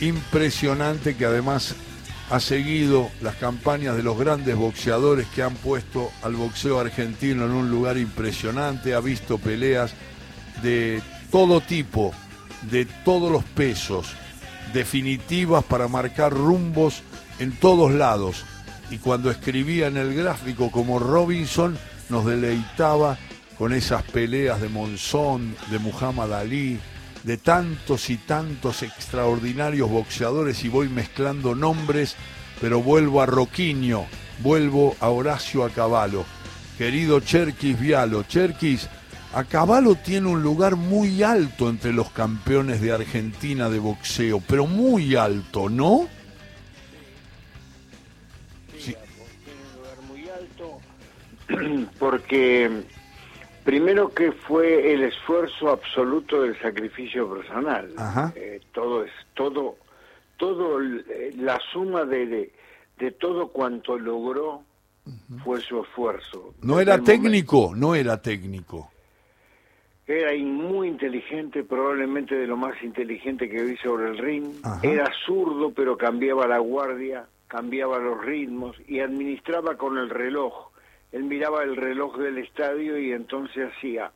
impresionante que además ha seguido las campañas de los grandes boxeadores que han puesto al boxeo argentino en un lugar impresionante, ha visto peleas de todo tipo, de todos los pesos, definitivas para marcar rumbos en todos lados. Y cuando escribía en el gráfico como Robinson, nos deleitaba con esas peleas de Monzón, de Muhammad Ali, de tantos y tantos extraordinarios boxeadores y voy mezclando nombres, pero vuelvo a Roquiño, vuelvo a Horacio Acabalo. Querido Cherkis Vialo, Cherkis, Acabalo tiene un lugar muy alto entre los campeones de Argentina de boxeo, pero muy alto, ¿no? Sí, tiene un lugar muy alto porque Primero que fue el esfuerzo absoluto del sacrificio personal. Eh, todo es todo todo eh, la suma de, de, todo cuanto logró fue su esfuerzo. No era técnico, no era técnico. Era muy inteligente, probablemente de lo más inteligente que vi sobre el ring. Era zurdo, pero cambiaba la guardia, cambiaba los ritmos y administraba con el reloj él miraba el reloj del estadio y entonces hacía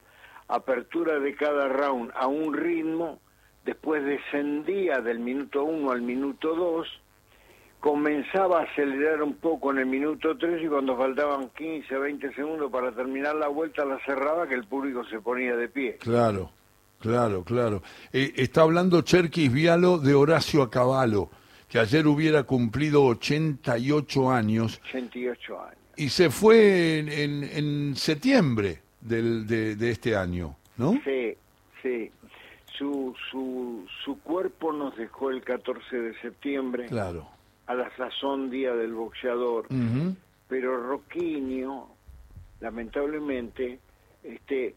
apertura de cada round a un ritmo, después descendía del minuto 1 al minuto 2, comenzaba a acelerar un poco en el minuto 3 y cuando faltaban 15, 20 segundos para terminar la vuelta la cerraba que el público se ponía de pie. Claro, claro, claro. Eh, está hablando Cherkis Vialo de Horacio Acabalo, que ayer hubiera cumplido 88 años. 88 años y se fue en, en, septiembre del, de, este año, ¿no? Sí, sí. Su, su, su cuerpo nos dejó el 14 de septiembre. Claro. A la sazón día del boxeador. Pero Roquinho, lamentablemente, este,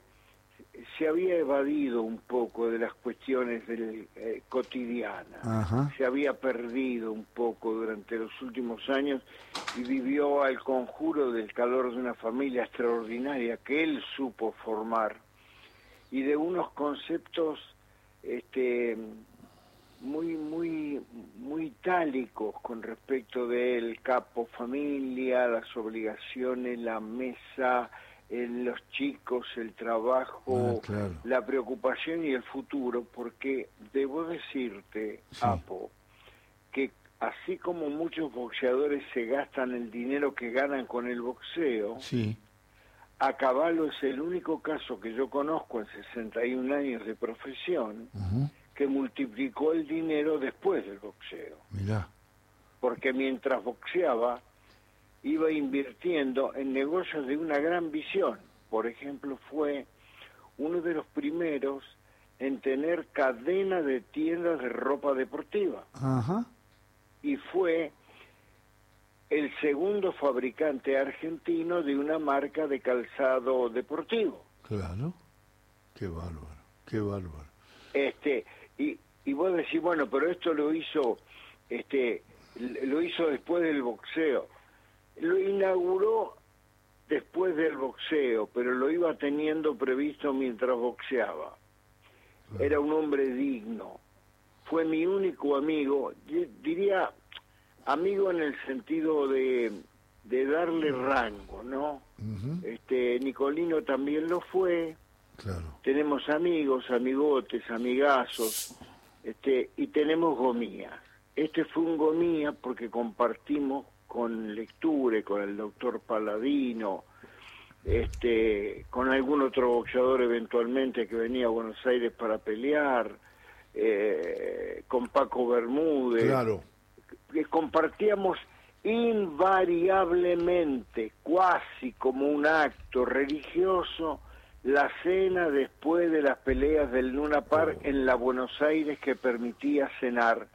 se había evadido un poco de las cuestiones del, eh, cotidianas, se había perdido un poco durante los últimos años y vivió al conjuro del calor de una familia extraordinaria que él supo formar y de unos conceptos este muy muy muy itálicos con respecto del capo familia, las obligaciones, la mesa, en los chicos, el trabajo, ah, la preocupación y el futuro, porque debo decirte, Apo, que así como muchos boxeadores se gastan el dinero que ganan con el boxeo, sí. a Caballo es el único caso que yo conozco en 61 años de profesión que multiplicó el dinero después del boxeo. Mirá. Porque mientras boxeaba, iba invirtiendo en negocios de una gran visión. Por ejemplo, fue uno de los primeros en tener cadena de tiendas de ropa deportiva. Y fue el segundo fabricante argentino de una marca de calzado deportivo. Claro. Qué bárbaro, qué bárbaro. Este, y, y vos decís, bueno, pero esto lo hizo, este, lo hizo después del boxeo. Lo inauguró después del boxeo, pero lo iba teniendo previsto mientras boxeaba. Era un hombre digno. Fue mi único amigo, diría amigo en el sentido de, de darle rango, ¿no? Este Nicolino también lo fue. Claro. Tenemos amigos, amigotes, amigazos, este y tenemos gomías. Este fue un gomía porque compartimos con lectura, con el doctor Paladino, este, con algún otro boxeador eventualmente que venía a Buenos Aires para pelear, eh, con Paco Bermúdez, claro. que compartíamos invariablemente, cuasi como un acto religioso, la cena después de las peleas del Luna Park oh. en la Buenos Aires que permitía cenar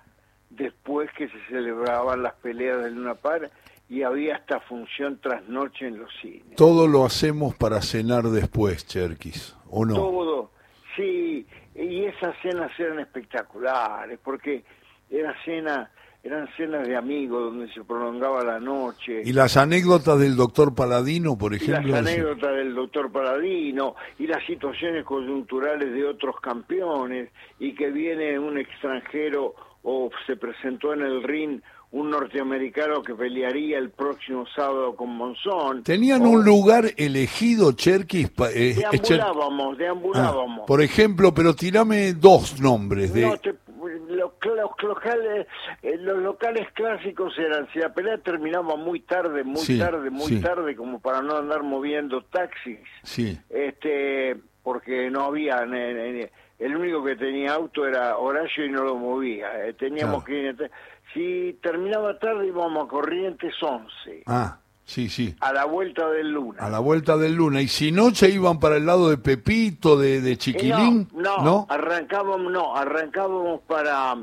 después que se celebraban las peleas del Luna Par y había esta función trasnoche en los cines. Todo lo hacemos para cenar después, Cherkis, ¿o no? Todo, sí, y esas cenas eran espectaculares, porque era cena, eran cenas de amigos donde se prolongaba la noche. ¿Y las anécdotas del doctor Paladino, por ejemplo? Y las anécdotas del doctor Paladino, y las situaciones coyunturales de otros campeones, y que viene un extranjero o se presentó en el ring un norteamericano que pelearía el próximo sábado con Monzón. ¿Tenían un lugar elegido, Cherkis? Eh, deambulábamos, deambulábamos. Ah, por ejemplo, pero tirame dos nombres. De... los, locales, eh, los locales clásicos eran, si la pelea terminaba muy tarde, muy tarde, muy tarde, como para no andar moviendo taxis, sí. este porque no había... el único que tenía auto era Horacio y no lo movía. Eh, teníamos que ir... Si terminaba tarde íbamos a Corrientes 11. Ah, sí, sí. A la vuelta del Luna. A la vuelta del Luna. ¿Y si no se iban para el lado de Pepito, de, de Chiquilín? no, no, arrancábamos, no, arrancábamos para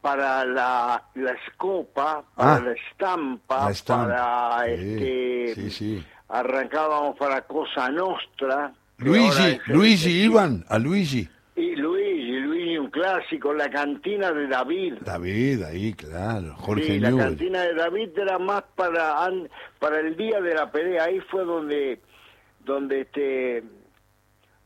para la, la escopa, para ah, la, estampa, para este sí, sí. arrancábamos para Cosa Nostra. Luigi, Luigi iban a Luigi. Y Luigi, Luigi, un clásico, la cantina de David. David, ahí, claro, Jorge Sí, la cantina de David era más para para el día de la pelea, ahí fue donde, donde este,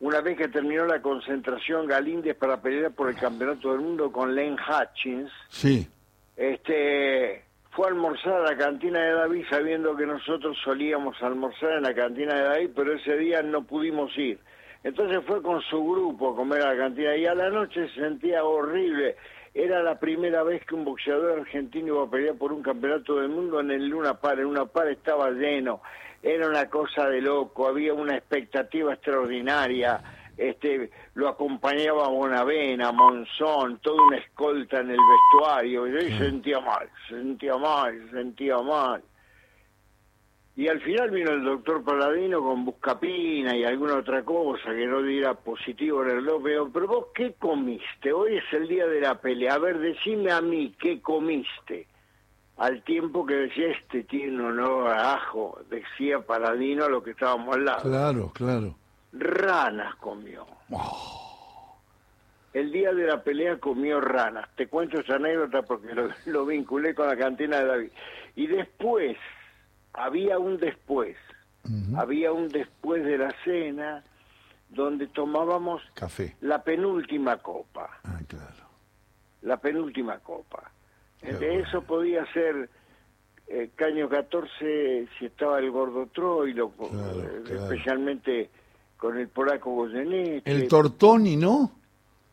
una vez que terminó la concentración Galíndez para pelear por el campeonato del mundo con Len Hutchins, sí. este, fue a almorzar a la cantina de David sabiendo que nosotros solíamos almorzar en la cantina de David, pero ese día no pudimos ir. Entonces fue con su grupo a comer a la cantina y a la noche se sentía horrible. Era la primera vez que un boxeador argentino iba a pelear por un campeonato del mundo en el Luna Par. En Luna Par estaba lleno. Era una cosa de loco. Había una expectativa extraordinaria. Este, lo acompañaba Bonavena, Monzón, toda una escolta en el vestuario. Y yo sentía mal, sentía mal, sentía mal. Y al final vino el doctor Paladino con buscapina y alguna otra cosa que no diera positivo en el López. Pero vos, ¿qué comiste? Hoy es el día de la pelea. A ver, decime a mí, ¿qué comiste? Al tiempo que decía, este tiene no a ajo, decía Paladino a lo que estábamos al lado. Claro, claro. Ranas comió. Oh. El día de la pelea comió ranas. Te cuento esa anécdota porque lo, lo vinculé con la cantina de David. Y después había un después, había un después de la cena donde tomábamos café, la penúltima copa. Ah, claro. La penúltima copa. de eso podía ser eh, Caño 14 si estaba el Gordo Troilo, eh, especialmente con el polaco Goyeneche. El Tortoni, ¿no?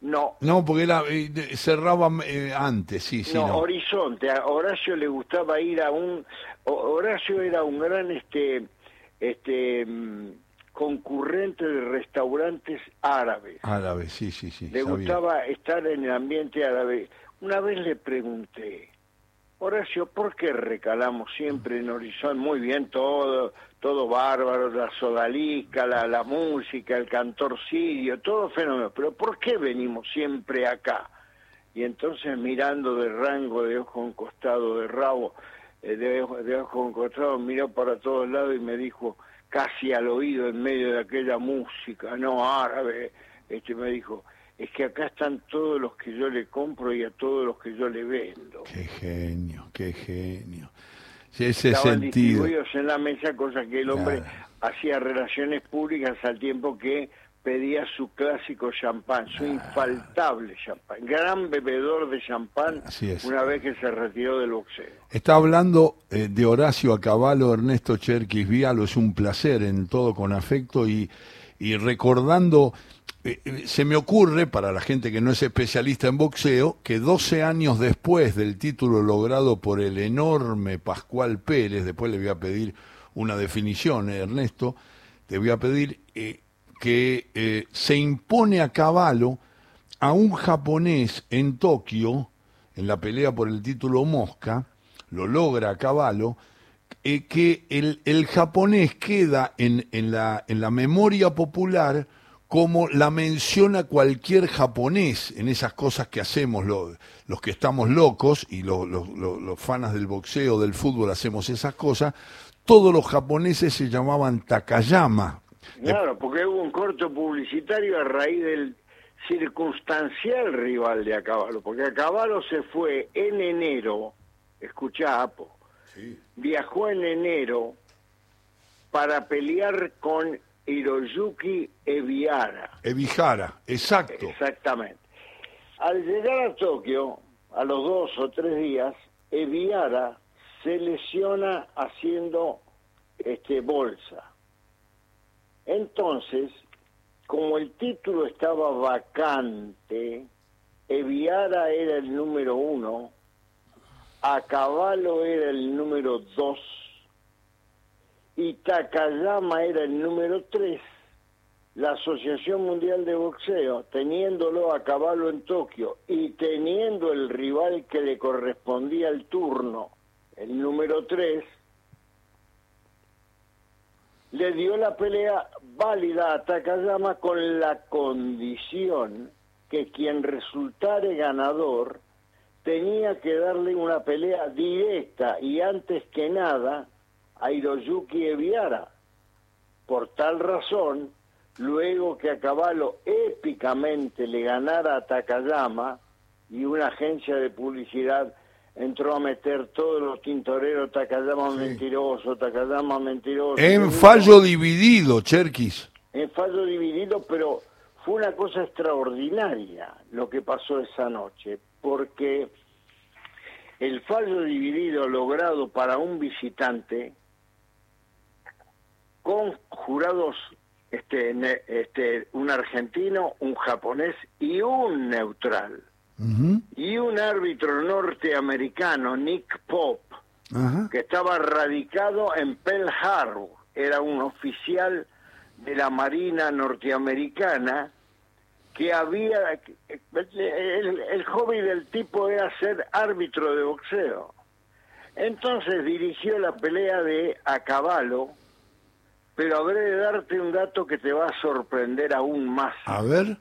No. No, porque era, eh, cerraba eh, antes, sí, sí. No, Horizonte. A Horacio le gustaba ir a un... Horacio era un gran este este mm, concurrente de restaurantes árabes. Árabes, sí, sí, sí. Le gustaba estar en el ambiente árabe. Una vez le pregunté, Horacio, ¿por qué recalamos siempre en Horizonte? Muy bien, todo, todo bárbaro, la sodalica, la, la música, el cantor sirio, todo fenómeno, pero ¿por qué venimos siempre acá? Y entonces mirando de rango, de ojo en costado, de rabo, eh, de, de ojo en costado, miró para todos lados y me dijo, casi al oído en medio de aquella música, no árabe, este me dijo, es que acá están todos los que yo le compro y a todos los que yo le vendo. Qué genio, qué genio. Sí, ese Estaban sentido. distribuidos en la mesa, cosa que el hombre hacía relaciones públicas al tiempo que pedía su clásico champán, su infaltable champán, gran bebedor de champán una vez que se retiró del boxeo. Está hablando eh, de Horacio Acabalo, Ernesto Cherquis Vialo, es un placer en todo con afecto y, y recordando eh, eh, se me ocurre, para la gente que no es especialista en boxeo, que 12 años después del título logrado por el enorme Pascual Pérez, después le voy a pedir una definición, eh, Ernesto, te voy a pedir que se impone a caballo a un japonés en Tokio, en la pelea por el título Mosca, lo logra a caballo, que el, japonés queda en la memoria popular como la menciona cualquier japonés en esas cosas que hacemos los que estamos locos y los, los, fanas del boxeo, del fútbol hacemos esas cosas, todos los japoneses se llamaban Takayama. Claro, porque hubo un corto publicitario a raíz del circunstancial rival de Acabalo, porque Acabalo se fue en enero, escucha Apo, viajó en enero para pelear con Hiroyuki Eviara. Evihara, exacto. Exactamente. Al llegar a Tokio, a los dos o tres días, Eviara se lesiona haciendo este bolsa. Entonces, como el título estaba vacante, Eviara era el número uno, a caballo era el número dos y Takayama era el número tres, la Asociación Mundial de Boxeo, teniéndolo a caballo en Tokio y teniendo el rival que le correspondía al turno, el número tres, le dio la pelea válida a Takayama con la condición que quien resultare ganador tenía que darle una pelea directa y antes que nada a Hiroyuki Eviara. Por tal razón, luego que a caballo épicamente le ganara a Takayama y una agencia de publicidad entró a meter todos los tintoreros Takayama mentiroso, Takayama mentiroso. En fallo dividido, Cherkis. En fallo dividido, pero fue una cosa extraordinaria lo que pasó esa noche, porque el fallo dividido logrado para un visitante jurados este, este un argentino, un japonés y un neutral. Y un árbitro norteamericano, Nick Pop, que estaba radicado en Pearl Harbor, era un oficial de la Marina norteamericana que había, el, el hobby del tipo era ser árbitro de boxeo. Entonces dirigió la pelea de a caballo, pero habré de darte un dato que te va a sorprender aún más. A ver.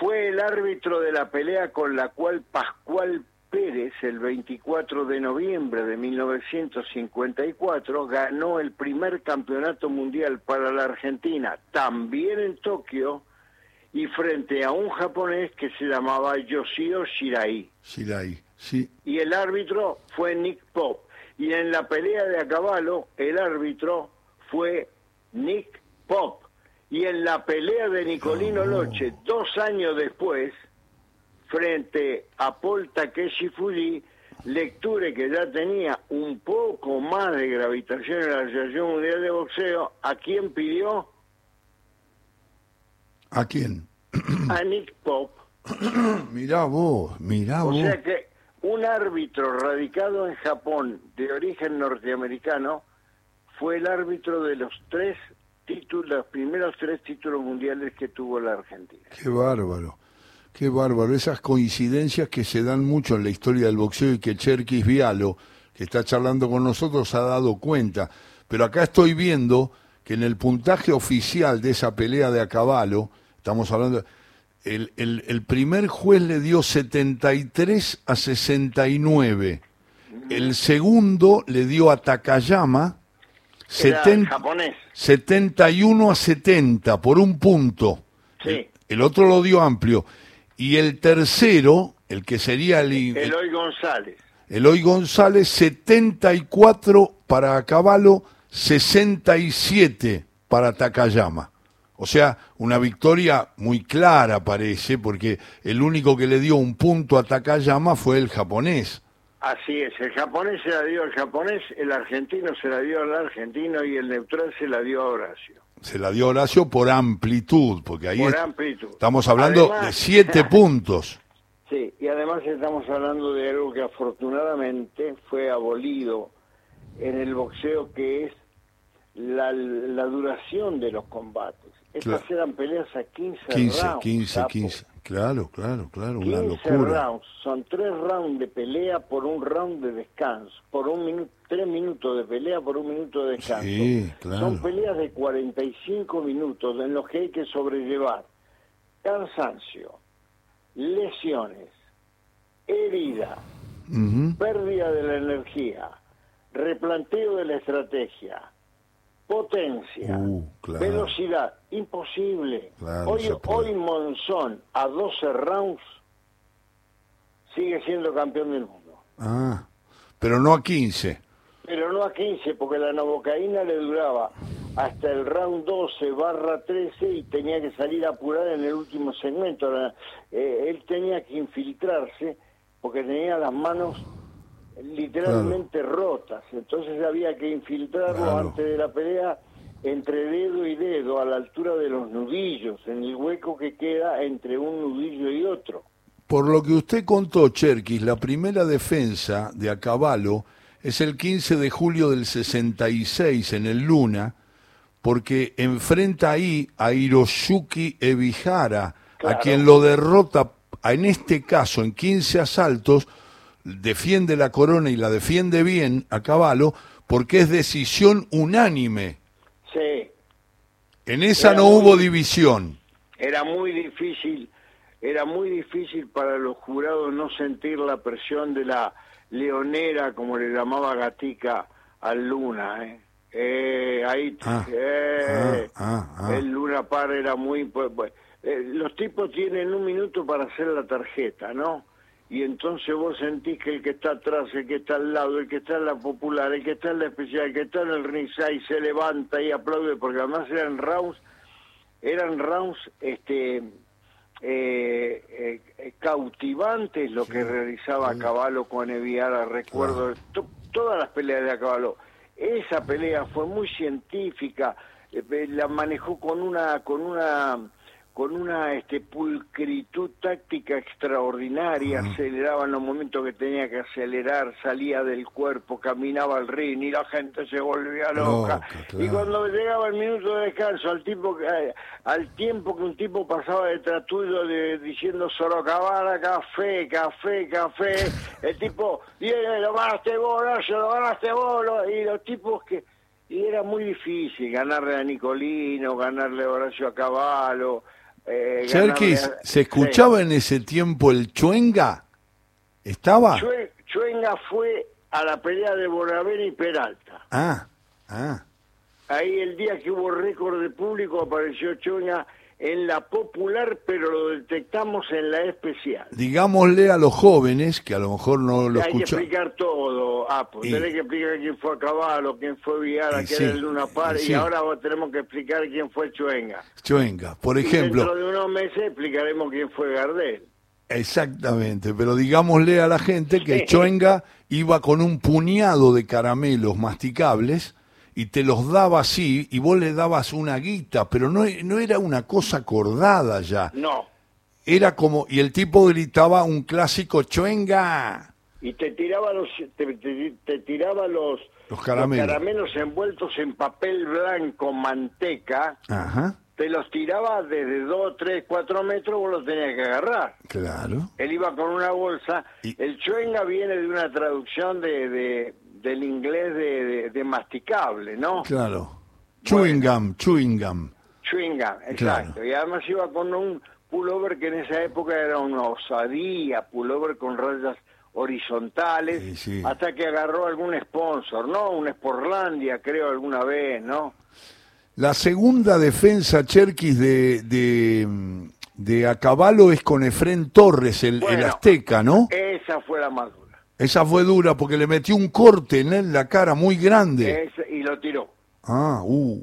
Fue el árbitro de la pelea con la cual Pascual Pérez, el 24 de noviembre de 1954, ganó el primer campeonato mundial para la Argentina, también en Tokio, y frente a un japonés que se llamaba Yoshio Shirai. Shirai, sí. Y el árbitro fue Nick Pop. Y en la pelea de a caballo, el árbitro fue Nick Pop. Y en la pelea de Nicolino Loche, dos años después, frente a Paul Takeshi Fuji, lecture que ya tenía un poco más de gravitación en la Asociación Mundial de Boxeo, ¿a quién pidió? ¿A quién? A Nick Pop. mirá vos, mirá vos. O sea que un árbitro radicado en Japón de origen norteamericano fue el árbitro de los tres títulos, los primeros tres títulos mundiales que tuvo la Argentina. Qué bárbaro. Qué bárbaro, esas coincidencias que se dan mucho en la historia del boxeo y que Cherkis Vialo, que está charlando con nosotros, ha dado cuenta. Pero acá estoy viendo que en el puntaje oficial de esa pelea de a caballo, estamos hablando, el, el, el primer juez le dio 73 a 69, el segundo le dio a Takayama 70, 71 a 70 por un punto. Sí. el otro lo dio amplio. Y el tercero, el que sería el... Eloy González. Eloy González, 74 para Caballo, 67 para Takayama. O sea, una victoria muy clara parece, porque el único que le dio un punto a Takayama fue el japonés. Así es, el japonés se la dio al japonés, el argentino se la dio al argentino y el neutral se la dio a Horacio. Se la dio a Horacio por amplitud, porque ahí Por es- amplitud. estamos hablando Además- de siete puntos. Sí, y además estamos hablando de algo que afortunadamente fue abolido en el boxeo, que es la, la duración de los combates. Estas Claro. eran peleas a 15, 15, rounds. 15, capo. 15. Claro, claro, claro, una 15 locura. rounds, son tres rounds de pelea por un round de descanso, por un minuto, tres minutos de pelea por un minuto de descanso. Sí, claro. Son peleas de 45 minutos en los que hay que sobrellevar cansancio, lesiones, herida, pérdida de la energía, replanteo de la estrategia, potencia, Uh, claro. velocidad, imposible. Claro, hoy, hoy Monzón a 12 rounds sigue siendo campeón del mundo. Ah, pero no a 15. Pero no a 15, porque la novocaína le duraba hasta el round 12 barra 13 y tenía que salir a apurar en el último segmento. Eh, él tenía que infiltrarse porque tenía las manos literalmente rotas. Entonces había que infiltrarlo antes de la pelea entre dedo y dedo, a la altura de los nudillos, en el hueco que queda entre un nudillo y otro. Por lo que usted contó, Cherkis, la primera defensa de Acabalo es el 15 de julio del 66 en el Luna, porque enfrenta ahí a Hiroyuki Ebihara, a quien lo derrota, en este caso, en 15 asaltos, defiende la corona y la defiende bien a caballo, porque es decisión unánime. Sí. En esa no hubo división. Era muy difícil, era muy difícil para los jurados no sentir la presión de la leonera, como le llamaba Gatica al Luna, ¿eh? Eh, ahí ah, eh, ah, ah, el Luna Par era muy pues, eh, los tipos tienen un minuto para hacer la tarjeta no y entonces vos sentís que el que está atrás el que está al lado el que está en la popular el que está en la especial el que está en el ringside se levanta y aplaude porque además eran rounds eran rounds este cautivantes lo que realizaba Caballo con Eviara recuerdo todas las peleas de Caballo. Esa pelea fue muy científica, eh, la manejó con una con una con una este, pulcritud táctica extraordinaria, aceleraba en los momentos que tenía que acelerar, salía del cuerpo, caminaba al ring y la gente se volvía loca. Y cuando llegaba el minuto de descanso, al tipo eh, al tiempo que un tipo pasaba detrás tuyo de, diciendo solo cabana, café, café, café, el tipo, viene, lo ganaste vos, no, lo ganaste vos, y los tipos que... Y era muy difícil ganarle a Nicolino, ganarle a Horacio a Caballo, eh, ¿se escuchaba en ese tiempo el Chuenga? ¿Estaba? Chuenga fue a la pelea de Bonaver y Peralta. Ah, ah. Ahí el día que hubo récord de público apareció Chuenga en la popular, pero lo detectamos en la especial. Digámosle a los jóvenes, que a lo mejor no lo escuchan. Hay que explicar todo, ah, pues tenés que explicar quién fue Caballo, quién fue Viara, quién era el Luna Par, y, ahora tenemos que explicar quién fue Chuenga. Chuenga, por ejemplo. dentro de unos meses explicaremos quién fue Gardel. Exactamente, pero digámosle a la gente que Chuenga iba con un puñado de caramelos masticables y te los daba así y vos le dabas una guita, pero no, no era una cosa acordada ya. No. Era como, y el tipo gritaba un clásico chuenga. Y te tiraba los, te, tiraba los, los caramelos. caramelos envueltos en papel blanco, manteca. Ajá. Te los tiraba desde 2, 3, 4 metros, vos los tenías que agarrar. Claro. Él iba con una bolsa. El chuenga viene de una traducción de del inglés de, de, masticable, ¿no? Claro. Chewing gum, chewing gum. Chewing gum, exacto. Y además iba con un pullover que en esa época era una osadía, pullover con rayas horizontales, hasta que agarró algún sponsor, ¿no? Un Sporlandia, creo, alguna vez, ¿no? La segunda defensa, Cherkis, de, de, de Acabalo es con Efren Torres, el, el Azteca, ¿no? Esa fue la más esa fue dura porque le metió un corte en la cara muy grande. y lo tiró. Ah, uh.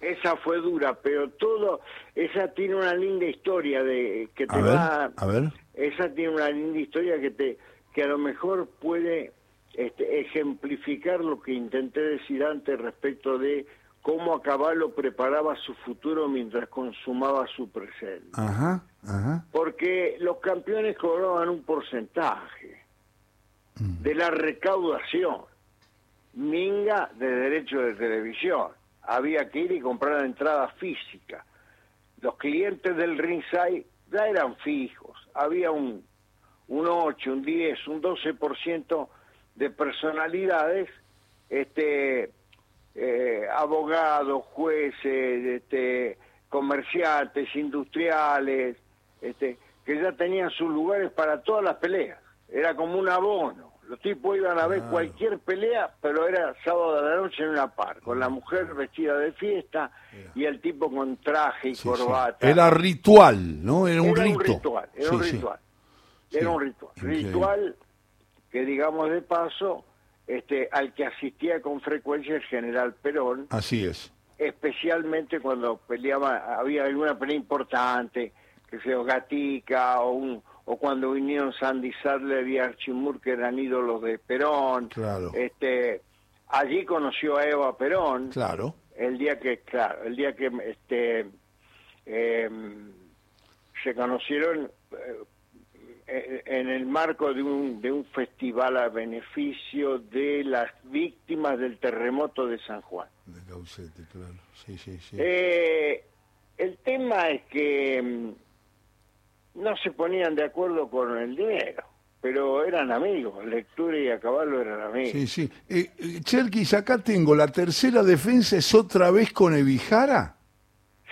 Esa fue dura, pero todo, esa tiene una linda historia de que te va, a ver. esa tiene una linda historia que te, que a lo mejor puede este, ejemplificar lo que intenté decir antes respecto de cómo a caballo preparaba su futuro mientras consumaba su presente. Ajá, ajá. Porque los campeones cobraban un porcentaje de la recaudación, minga de derechos de televisión. Había que ir y comprar la entrada física. Los clientes del ringside ya eran fijos. Había un, un 8, un 10, un 12% de personalidades, este, eh, abogados, jueces, este, comerciantes, industriales, este, que ya tenían sus lugares para todas las peleas era como un abono. Los tipos iban a ver cualquier pelea, pero era sábado de la noche en una par, con la mujer vestida de fiesta y el tipo con traje y corbata. Era ritual, ¿no? Era un, rito. ritual. Era un ritual. Era un ritual. Ritual que, digamos de paso, este, al que asistía con frecuencia el general Perón. Así es. especialmente cuando peleaba, había alguna pelea importante, que sea Gatica o un o cuando vinieron Sandy Sadler y Archimur que eran ídolos de Perón. Claro. Este, allí conoció a Eva Perón. Claro. El día que, claro, el día que este em, se conocieron eh, en el marco de un, de un festival a beneficio de las víctimas del terremoto de San Juan. De Caucete, claro. Sí, sí, sí. Eh, el tema es que em, no se ponían de acuerdo con el dinero, pero eran amigos, lectura y a caballo eran amigos. Sí, sí. Eh, eh, Cherkis, acá tengo, la tercera defensa es otra vez con Evijara.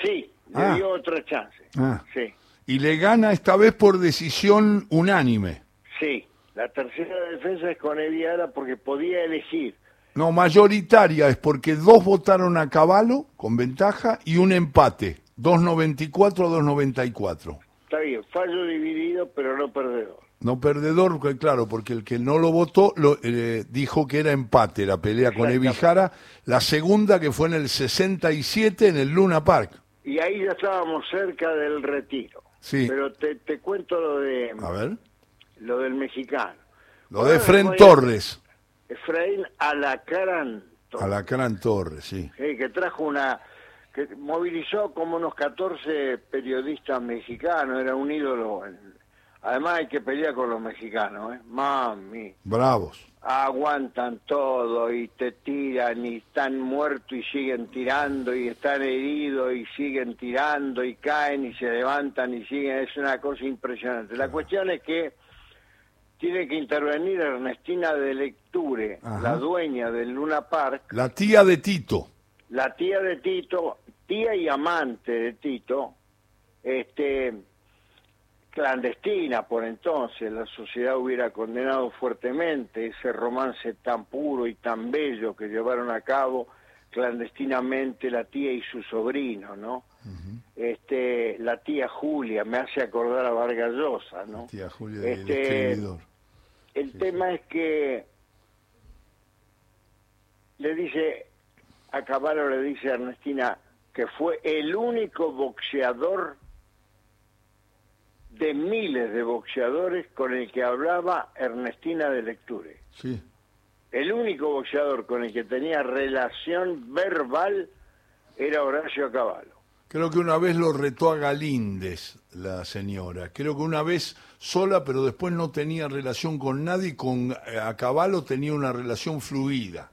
Sí, le Ah. dio otra chance. Ah. Sí, Y le gana esta vez por decisión unánime. sí. La tercera defensa es con Eviara porque podía elegir. No, mayoritaria es porque dos votaron a caballo con ventaja y un empate. 2.94 a 2.94. Está bien, fallo dividido, pero no perdedor. No perdedor, claro, porque el que no lo votó lo, eh, dijo que era empate la pelea con. Evijara. La segunda que fue en el 67 en el Luna Park. Y ahí ya estábamos cerca del retiro. Sí. Pero te, te cuento lo de A ver. lo del mexicano. Lo de Fren Torres. Efraín Alacarán. Alacrán Torres, sí. Sí, que trajo una que movilizó como unos 14 periodistas mexicanos, era un ídolo. Además hay que pelear con los mexicanos, ¿eh? Mami, Bravos. aguantan todo y te tiran y están muertos y siguen tirando y están heridos y siguen tirando y caen y se levantan y siguen, es una cosa impresionante. La cuestión es que tiene que intervenir Ernestina de Lecture, Ajá. la dueña del Luna Park, La tía de Tito. La tía de Tito, tía y amante de Tito, este clandestina por entonces, la sociedad hubiera condenado fuertemente ese romance tan puro y tan bello que llevaron a cabo clandestinamente la tía y su sobrino, ¿no? Este, la tía Julia me hace acordar a Vargas Llosa, ¿no? Tía Julia Este, escribidor. el tema es que le dice, a Caballo le dice a Ernestina que fue el único boxeador de miles de boxeadores con el que hablaba Ernestina de Lecture. Sí. El único boxeador con el que tenía relación verbal era Horacio Caballo. Creo que una vez lo retó a Galíndez, la señora. Creo que una vez sola, pero después no tenía relación con nadie con eh, a caballo tenía una relación fluida.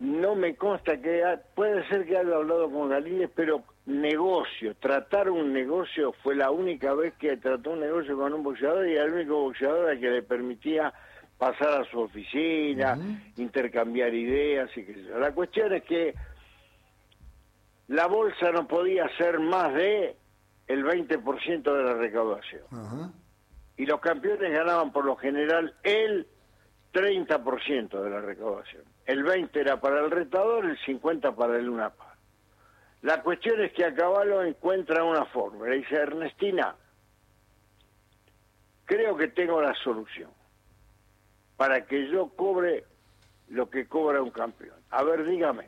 No me consta que ha- puede ser que haya hablado con Galíndez, pero negocio, tratar un negocio fue la única vez que trató un negocio con un boxeador y era el único boxeador al que le permitía pasar a su oficina, intercambiar ideas y. La cuestión es que la bolsa no podía ser más de el 20% de la recaudación y los campeones ganaban por lo general el 30% de la recaudación. El 20 era para el retador, el 50 para el UNAPA. La cuestión es que a caballo encuentra una fórmula. Dice, Ernestina, creo que tengo la solución para que yo cobre lo que cobra un campeón. A ver, dígame.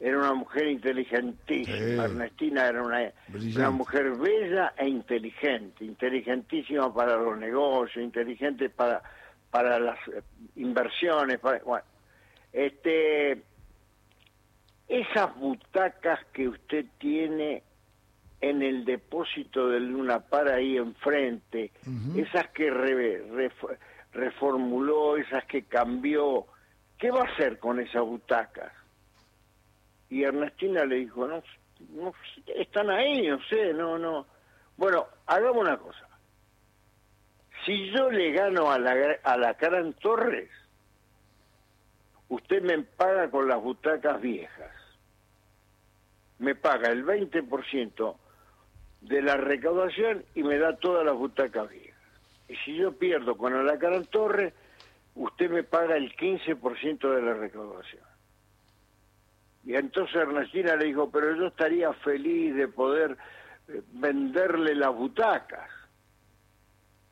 Era una mujer inteligentísima. Ernestina era una, una mujer bella e inteligente, inteligentísima para los negocios, inteligente para para las eh, inversiones, para, bueno, este esas butacas que usted tiene en el depósito del Luna Par ahí enfrente, esas que re- ref- reformuló, esas que cambió, ¿qué va a hacer con esas butacas? Y Ernestina le dijo, no, no están ahí, no sé, no, no. Bueno, hagamos una cosa. Si yo le gano a la, a la Caran Torres, usted me paga con las butacas viejas. Me paga el 20% de la recaudación y me da todas las butacas viejas. Y si yo pierdo con Alacarán Torres, usted me paga el 15% de la recaudación. Y entonces Ernestina le dijo, pero yo estaría feliz de poder eh, venderle las butacas.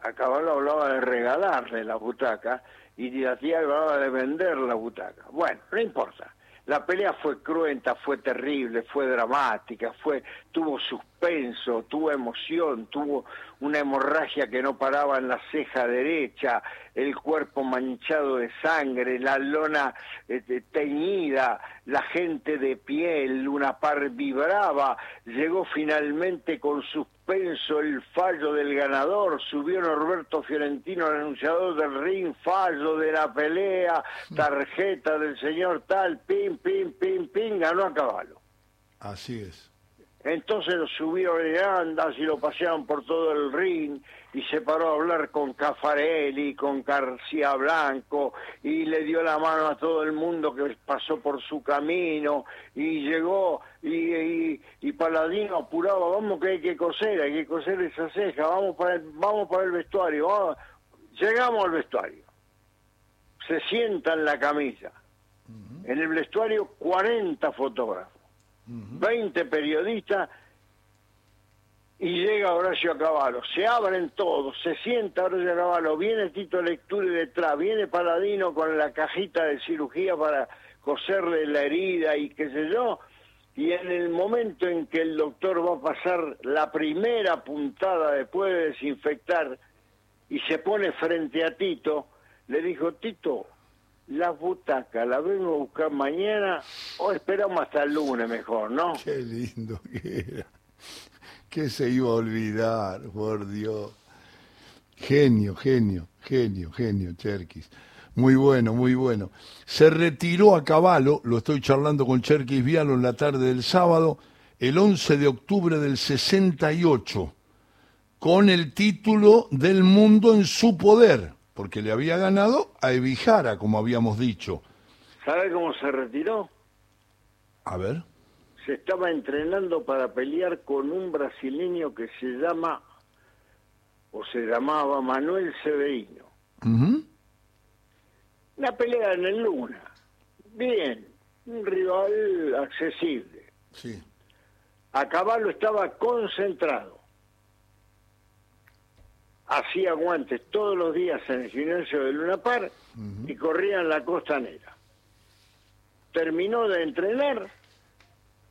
A Caballo hablaba de regalarle las butacas y la tía hablaba de vender las butacas. Bueno, no importa. La pelea fue cruenta, fue terrible, fue dramática, fue tuvo suspenso, tuvo emoción, tuvo una hemorragia que no paraba en la ceja derecha, el cuerpo manchado de sangre, la lona eh, teñida, la gente de piel, una par vibraba, llegó finalmente con suspenso el fallo del ganador, subió Norberto Fiorentino, el anunciador del ring, fallo de la pelea, tarjeta del señor tal, pim, pim, pim, pim, ganó a caballo. Así es. Entonces lo subieron en andas y lo pasearon por todo el ring y se paró a hablar con Cafarelli, con García Blanco y le dio la mano a todo el mundo que pasó por su camino y llegó y, y, Paladino apuraba, vamos que hay que coser, hay que coser esa ceja, vamos para el, vamos para el vestuario, llegamos al vestuario, se sienta en la camisa, en el vestuario 40 fotógrafos 20 periodistas y llega Horacio Caballo. Se abren todos, se sienta Horacio Caballo, viene Tito Lectura detrás, viene Paladino con la cajita de cirugía para coserle la herida y qué sé yo. Y en el momento en que el doctor va a pasar la primera puntada después de desinfectar y se pone frente a Tito, le dijo, Tito, las butacas las vengo a buscar mañana o esperamos hasta el lunes mejor, ¿no? Qué lindo que era. ¿Qué se iba a olvidar, por Dios? Genio, genio, genio, genio, Cherkis. Muy bueno, muy bueno. Se retiró a caballo, lo estoy charlando con Cherkis Vialo en la tarde del sábado, el 11 de octubre del 68, con el título del mundo en su poder porque le había ganado a Evijara, como habíamos dicho. ¿Sabe cómo se retiró? A ver. Se estaba entrenando para pelear con un brasileño que se llama, o se llamaba Manuel Severino. Una pelea en el Luna. Bien, un rival accesible. Sí. A caballo estaba concentrado hacía guantes todos los días en el gimnasio de Luna Par y corría en la costanera. Terminó de entrenar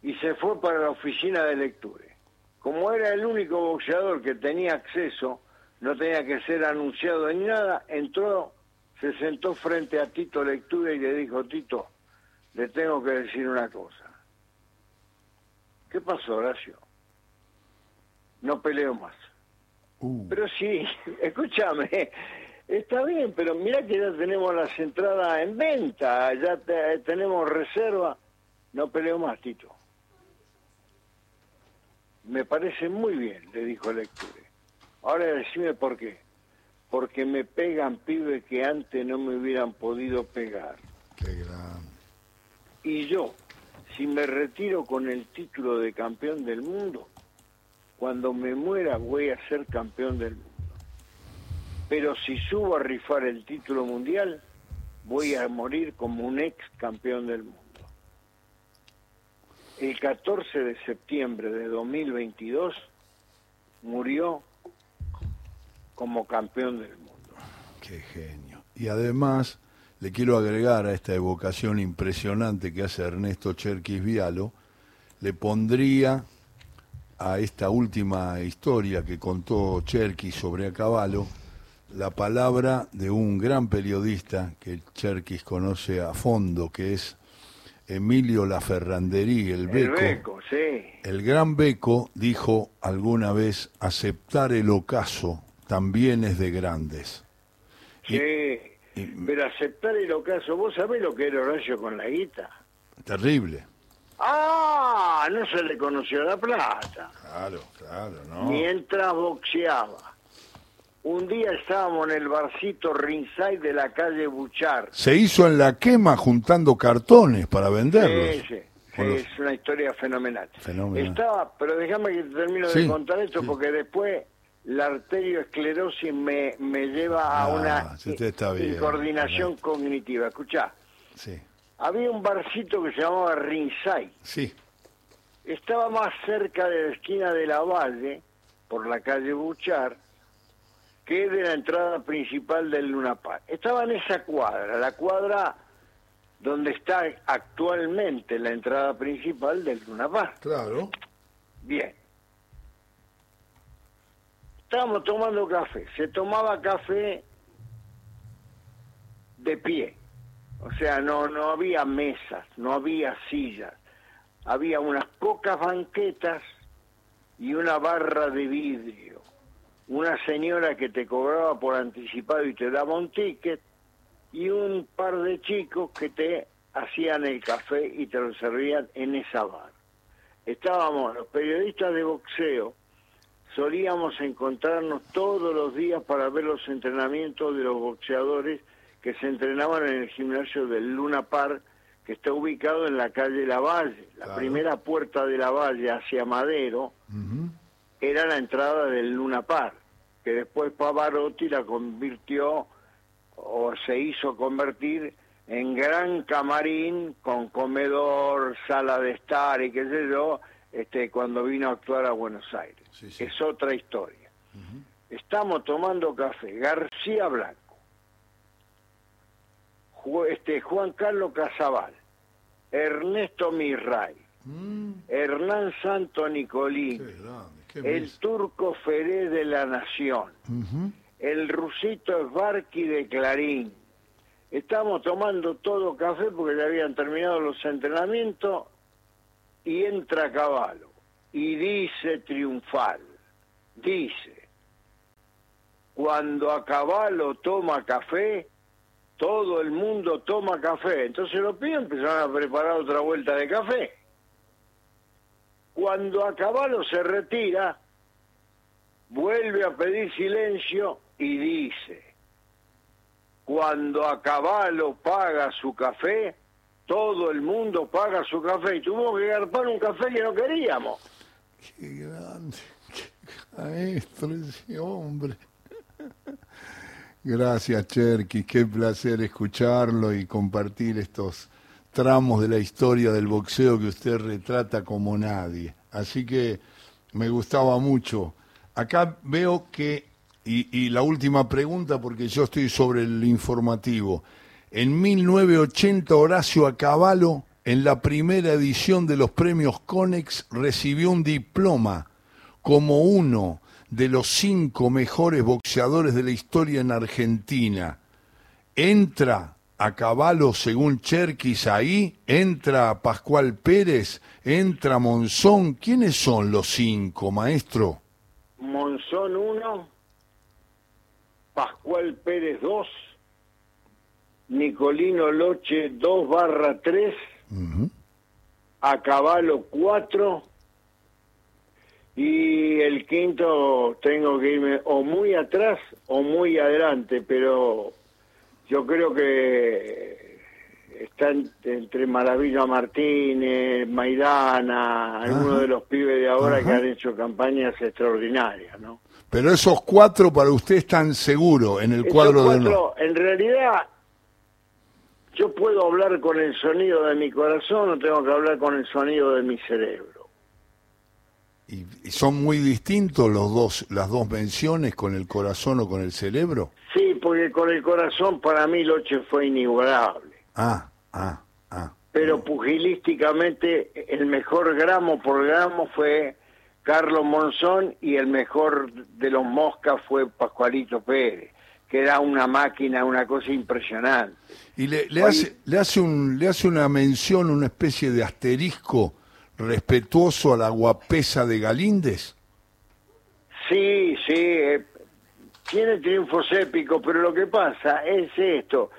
y se fue para la oficina de lectura. Como era el único boxeador que tenía acceso, no tenía que ser anunciado ni nada, entró, se sentó frente a Tito Lectura y le dijo, Tito, le tengo que decir una cosa. ¿Qué pasó, Horacio? No peleo más. Uh. Pero sí, escúchame, está bien, pero mira que ya tenemos las entradas en venta, ya tenemos reserva. No peleo más, Tito. Me parece muy bien, le dijo Lecture. Ahora decime por qué. Porque me pegan pibes que antes no me hubieran podido pegar. Qué gran. Y yo, si me retiro con el título de campeón del mundo, cuando me muera voy a ser campeón del mundo. Pero si subo a rifar el título mundial, voy a morir como un ex campeón del mundo. El 14 de septiembre de 2022 murió como campeón del mundo. Qué genio. Y además le quiero agregar a esta evocación impresionante que hace Ernesto Cherkis Vialo, le pondría a esta última historia que contó Cherkis sobre a caballo la palabra de un gran periodista que Cherkis conoce a fondo, que es Emilio Laferranderí, el Beco. El Beco, sí. El gran Beco dijo alguna vez, aceptar el ocaso también es de grandes. Sí, pero aceptar el ocaso, ¿vos sabés lo que era Horacio con la guita? Terrible. Ah, no se le conoció la plata. Claro, claro, ¿no? Mientras boxeaba. Un día estábamos en el barcito Ringside de la calle Buchar. Se hizo en la quema juntando cartones para venderlos. Sí, sí. Es una historia fenomenal. Estaba, pero déjame que termino de contar esto porque después la arterioesclerosis me, me lleva a ah, una coordinación cognitiva. Escuchá. Sí había un barcito que se llamaba Ringside. Sí. Estaba más cerca de la esquina de la Valle, por la calle Buchar, que de la entrada principal del Lunapar. Estaba en esa cuadra, la cuadra donde está actualmente la entrada principal del Luna Park. Claro. Bien. Estábamos tomando café. Se tomaba café de pie. O sea, no, no había mesas, no había sillas. Había unas pocas banquetas y una barra de vidrio. Una señora que te cobraba por anticipado y te daba un ticket y un par de chicos que te hacían el café y te lo servían en esa bar. Estábamos los periodistas de boxeo, solíamos encontrarnos todos los días para ver los entrenamientos de los boxeadores que se entrenaban en el gimnasio del Luna Park, que está ubicado en la calle La Valle. La primera puerta de La Valle hacia Madero era la entrada del Luna Park, que después Pavarotti la convirtió o se hizo convertir en gran camarín con comedor, sala de estar y qué sé yo, este, cuando vino a actuar a Buenos Aires. Es otra historia. Estamos tomando café. García Blanco, este, Juan Carlos Casabal, Ernesto Mirray, mm. Hernán Santo Nicolín, el turco Feré de la Nación, el rusito Esbarqui de Clarín. Estamos tomando todo café porque ya habían terminado los entrenamientos y entra Caballo y dice triunfal, dice, cuando a Caballo toma café, todo el mundo toma café. Entonces los pibes empezaron a preparar otra vuelta de café. Cuando a Caballo se retira, vuelve a pedir silencio y dice, cuando a caballo paga su café, todo el mundo paga su café y tuvo que garpar un café que no queríamos. Qué grande, qué maestro ese hombre. Gracias, Cherky, qué placer escucharlo y compartir estos tramos de la historia del boxeo que usted retrata como nadie. Así que me gustaba mucho. Acá veo que y, la última pregunta, porque yo estoy sobre el informativo. En 1980, Horacio Acabalo, en la primera edición de los premios Conex, recibió un diploma como uno de los cinco mejores boxeadores de la historia en Argentina. Entra a caballo según Cherkis ahí, entra Pascual Pérez, entra Monzón. ¿Quiénes son los cinco, maestro? Monzón uno, Pascual Pérez 2, Nicolino Loche 2 barra 3, a caballo 4 y el quinto tengo que irme o muy atrás o muy adelante, pero yo creo que están entre Maravilla Martínez, Maidana, algunos de los pibes de ahora que han hecho campañas extraordinarias, ¿no? Pero esos cuatro para usted están seguros en el cuadro de no. En realidad, yo puedo hablar con el sonido de mi corazón o tengo que hablar con el sonido de mi cerebro. ¿Y, son muy distintos los dos, las dos menciones con el corazón o con el cerebro? Sí, porque con el corazón para mí Loche fue inigualable. Ah, ah, ah. Pero pugilísticamente el mejor gramo por gramo fue Carlos Monzón y el mejor de los moscas fue Pascualito Pérez, que era una máquina, una cosa impresionante. Y le, hace, le, hace un, le hace una mención, una especie de asterisco respetuoso a la guapesa de Galíndez. Sí, sí, eh, tiene triunfos épicos, pero lo que pasa es esto.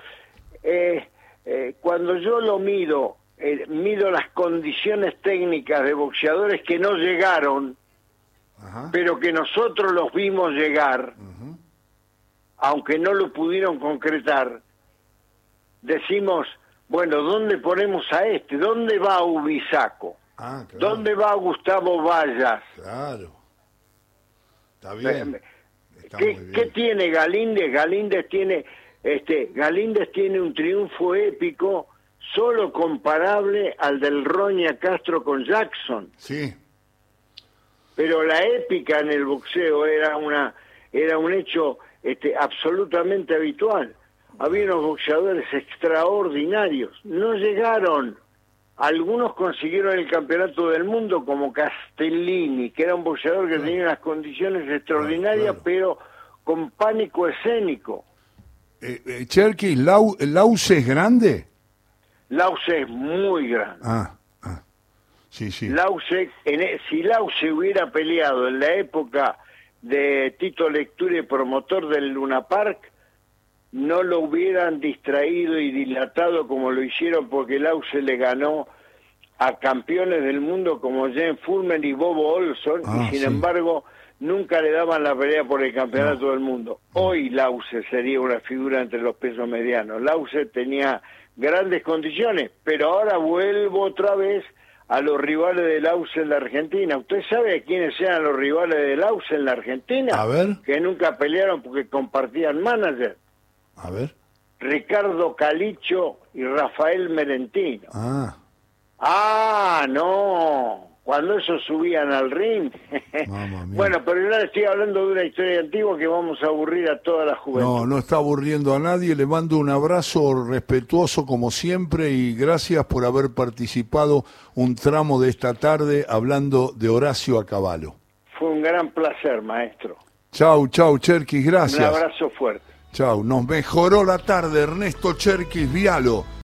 Eh, eh, cuando yo lo mido, mido las condiciones técnicas de boxeadores que no llegaron pero que nosotros los vimos llegar, aunque no lo pudieron concretar, decimos, bueno, ¿dónde ponemos a este? ¿Dónde va Ubisaco? Ah, ¿Dónde va Gustavo Vallas? Claro. Está bien. ¿Qué, tiene Galíndez? Galíndez tiene, este, Galíndez tiene un triunfo épico solo comparable al del Roña Castro con Jackson. Sí pero la épica en el boxeo era una era un hecho este, absolutamente habitual. había unos boxeadores extraordinarios. No llegaron. Algunos consiguieron el campeonato del mundo, como Castellini, que era un boxeador que tenía unas condiciones extraordinarias, pero con pánico escénico. Eh, eh Cherky, ¿Lause es grande? Lause es muy grande. Ah, ah. sí, sí. Lause, e, si Lause hubiera peleado en la época de Tito Lectura y promotor del Luna Park, no lo hubieran distraído y dilatado como lo hicieron porque Lause le ganó a campeones del mundo como Jen Fulmer y Bobo Olson y ah, sin embargo nunca le daban la pelea por el campeonato del mundo. Hoy Lause sería una figura entre los pesos medianos. Lause tenía grandes condiciones, pero ahora vuelvo otra vez a los rivales de Lause en la Argentina. ¿Usted sabe quiénes eran los rivales de Lause en la Argentina? A ver. Que nunca pelearon porque compartían manager. A ver. Ricardo Calicho y Rafael Merentino. Ah. Ah, no. Cuando esos subían al ring. bueno, pero yo estoy hablando de una historia antigua que vamos a aburrir a toda la juventud. No, no está aburriendo a nadie. Le mando un abrazo respetuoso como siempre y gracias por haber participado un tramo de esta tarde hablando de Horacio a caballo. Fue un gran placer, maestro. Chau, chau, Cherkis, gracias. Un abrazo fuerte. Chau, nos mejoró la tarde Ernesto Cherkis Vialo